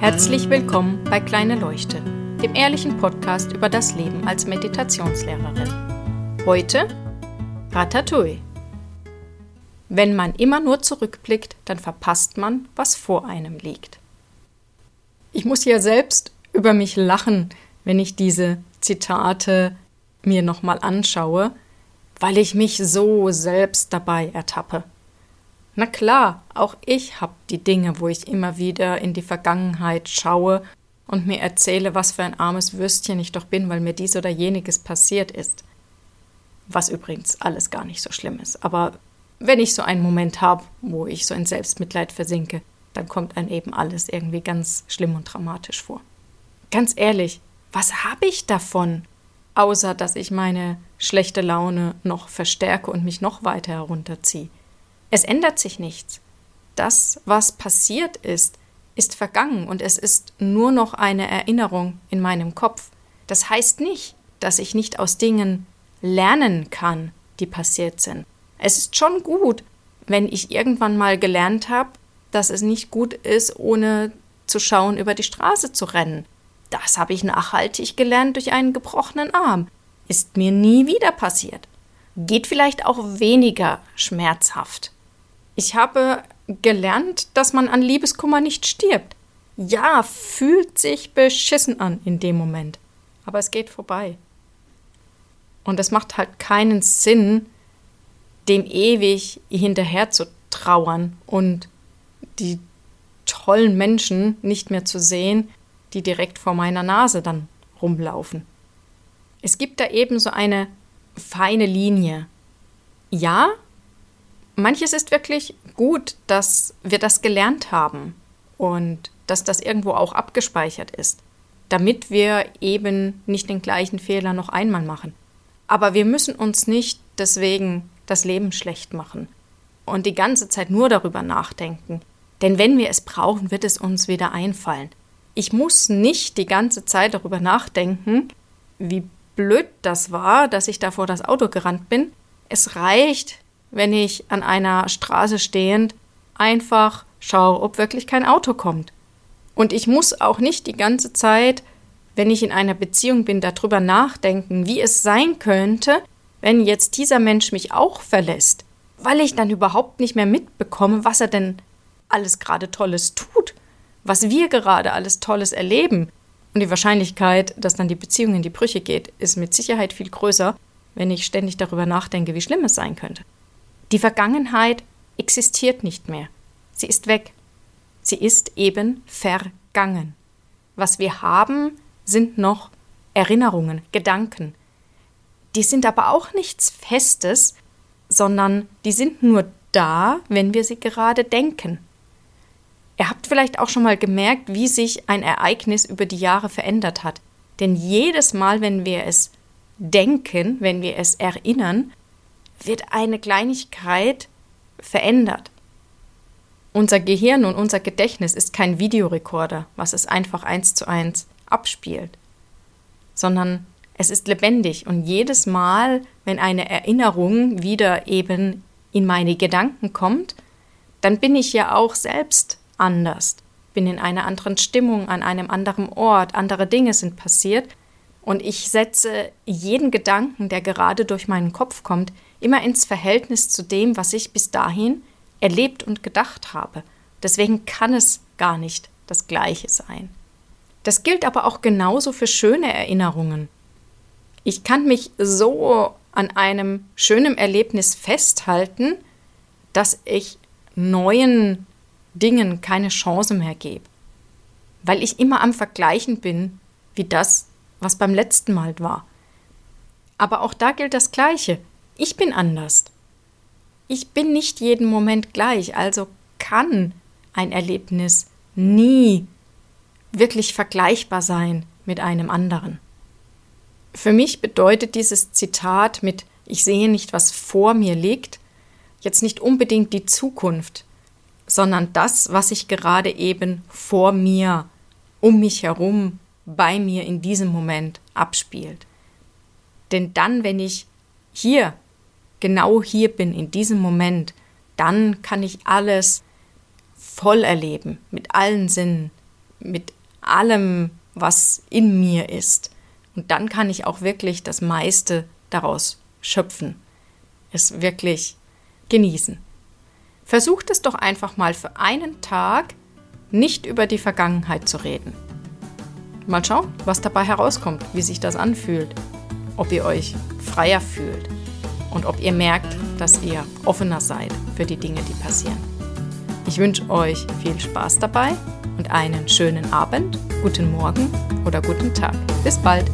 Herzlich willkommen bei Kleine Leuchte, dem ehrlichen Podcast über das Leben als Meditationslehrerin. Heute Ratatouille. Wenn man immer nur zurückblickt, dann verpasst man, was vor einem liegt. Ich muss ja selbst über mich lachen, wenn ich diese Zitate mir nochmal anschaue, weil ich mich so selbst dabei ertappe. Na klar, auch ich habe die Dinge, wo ich immer wieder in die Vergangenheit schaue und mir erzähle, was für ein armes Würstchen ich doch bin, weil mir dies oder jeniges passiert ist. Was übrigens alles gar nicht so schlimm ist. Aber wenn ich so einen Moment habe, wo ich so in Selbstmitleid versinke, dann kommt einem eben alles irgendwie ganz schlimm und dramatisch vor. Ganz ehrlich, was habe ich davon, außer dass ich meine schlechte Laune noch verstärke und mich noch weiter herunterziehe? Es ändert sich nichts. Das, was passiert ist, ist vergangen und es ist nur noch eine Erinnerung in meinem Kopf. Das heißt nicht, dass ich nicht aus Dingen lernen kann, die passiert sind. Es ist schon gut, wenn ich irgendwann mal gelernt habe, dass es nicht gut ist, ohne zu schauen, über die Straße zu rennen. Das habe ich nachhaltig gelernt durch einen gebrochenen Arm. Ist mir nie wieder passiert. Geht vielleicht auch weniger schmerzhaft. Ich habe gelernt, dass man an Liebeskummer nicht stirbt. Ja, fühlt sich beschissen an in dem Moment. Aber es geht vorbei. Und es macht halt keinen Sinn, dem ewig hinterher zu trauern und die tollen Menschen nicht mehr zu sehen, die direkt vor meiner Nase dann rumlaufen. Es gibt da eben so eine feine Linie. Ja, manches ist wirklich gut, dass wir das gelernt haben und dass das irgendwo auch abgespeichert ist, damit wir eben nicht den gleichen Fehler noch einmal machen. Aber wir müssen uns nicht deswegen das Leben schlecht machen und die ganze Zeit nur darüber nachdenken. Denn wenn wir es brauchen, wird es uns wieder einfallen. Ich muss nicht die ganze Zeit darüber nachdenken, wie blöd das war, dass ich da vor das Auto gerannt bin. Es reicht, wenn ich an einer Straße stehend einfach schaue, ob wirklich kein Auto kommt. Und ich muss auch nicht die ganze Zeit, wenn ich in einer Beziehung bin, darüber nachdenken, wie es sein könnte, wenn jetzt dieser Mensch mich auch verlässt, weil ich dann überhaupt nicht mehr mitbekomme, was er denn alles gerade Tolles tut, was wir gerade alles Tolles erleben. Und die Wahrscheinlichkeit, dass dann die Beziehung in die Brüche geht, ist mit Sicherheit viel größer, wenn ich ständig darüber nachdenke, wie schlimm es sein könnte. Die Vergangenheit existiert nicht mehr. Sie ist weg. Sie ist eben vergangen. Was wir haben, sind noch Erinnerungen, Gedanken. Die sind aber auch nichts Festes, sondern die sind nur da, wenn wir sie gerade denken. Ihr habt vielleicht auch schon mal gemerkt, wie sich ein Ereignis über die Jahre verändert hat. Denn jedes Mal, wenn wir es denken, wenn wir es erinnern, wird eine Kleinigkeit verändert. Unser Gehirn und unser Gedächtnis ist kein Videorekorder, was es einfach eins zu eins abspielt, sondern es ist lebendig. Und jedes Mal, wenn eine Erinnerung wieder eben in meine Gedanken kommt, dann bin ich ja auch selbst anders, bin in einer anderen Stimmung, an einem anderen Ort, andere Dinge sind passiert und ich setze jeden Gedanken, der gerade durch meinen Kopf kommt, immer ins Verhältnis zu dem, was ich bis dahin erlebt und gedacht habe. Deswegen kann es gar nicht das Gleiche sein. Das gilt aber auch genauso für schöne Erinnerungen. Ich kann mich so an einem schönen Erlebnis festhalten, dass ich neuen Dingen keine Chance mehr gebe, weil ich immer am Vergleichen bin, wie das, was beim letzten Mal war. Aber auch da gilt das Gleiche. Ich bin anders. Ich bin nicht jeden Moment gleich, also kann ein Erlebnis nie wirklich vergleichbar sein mit einem anderen. Für mich bedeutet dieses Zitat mit Ich sehe nicht, was vor mir liegt, jetzt nicht unbedingt die Zukunft, sondern das, was sich gerade eben vor mir, um mich herum, bei mir in diesem Moment abspielt. Denn dann, wenn ich hier genau hier bin, in diesem Moment, dann kann ich alles voll erleben, mit allen Sinnen. mit allem, was in mir ist. Und dann kann ich auch wirklich das meiste daraus schöpfen. Es wirklich genießen. Versucht es doch einfach mal für einen Tag nicht über die Vergangenheit zu reden. Mal schauen, was dabei herauskommt, wie sich das anfühlt, ob ihr euch freier fühlt und ob ihr merkt, dass ihr offener seid für die Dinge, die passieren. Ich wünsche euch viel Spaß dabei und einen schönen Abend, guten Morgen oder guten Tag. Bis bald!